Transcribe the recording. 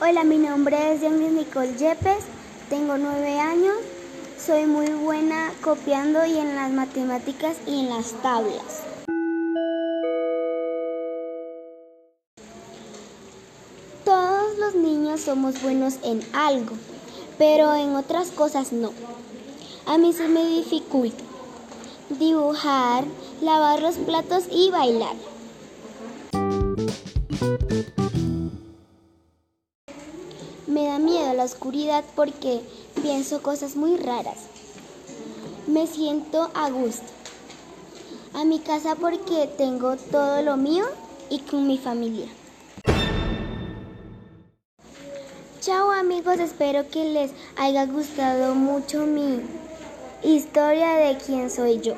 Hola, mi nombre es Yangis Nicole Yepes, tengo nueve años, soy muy buena copiando y en las matemáticas y en las tablas. Todos los niños somos buenos en algo, pero en otras cosas no. A mí se me dificulta dibujar, lavar los platos y bailar. Me da miedo la oscuridad porque pienso cosas muy raras. Me siento a gusto. A mi casa porque tengo todo lo mío y con mi familia. Chao amigos, espero que les haya gustado mucho mi historia de quién soy yo.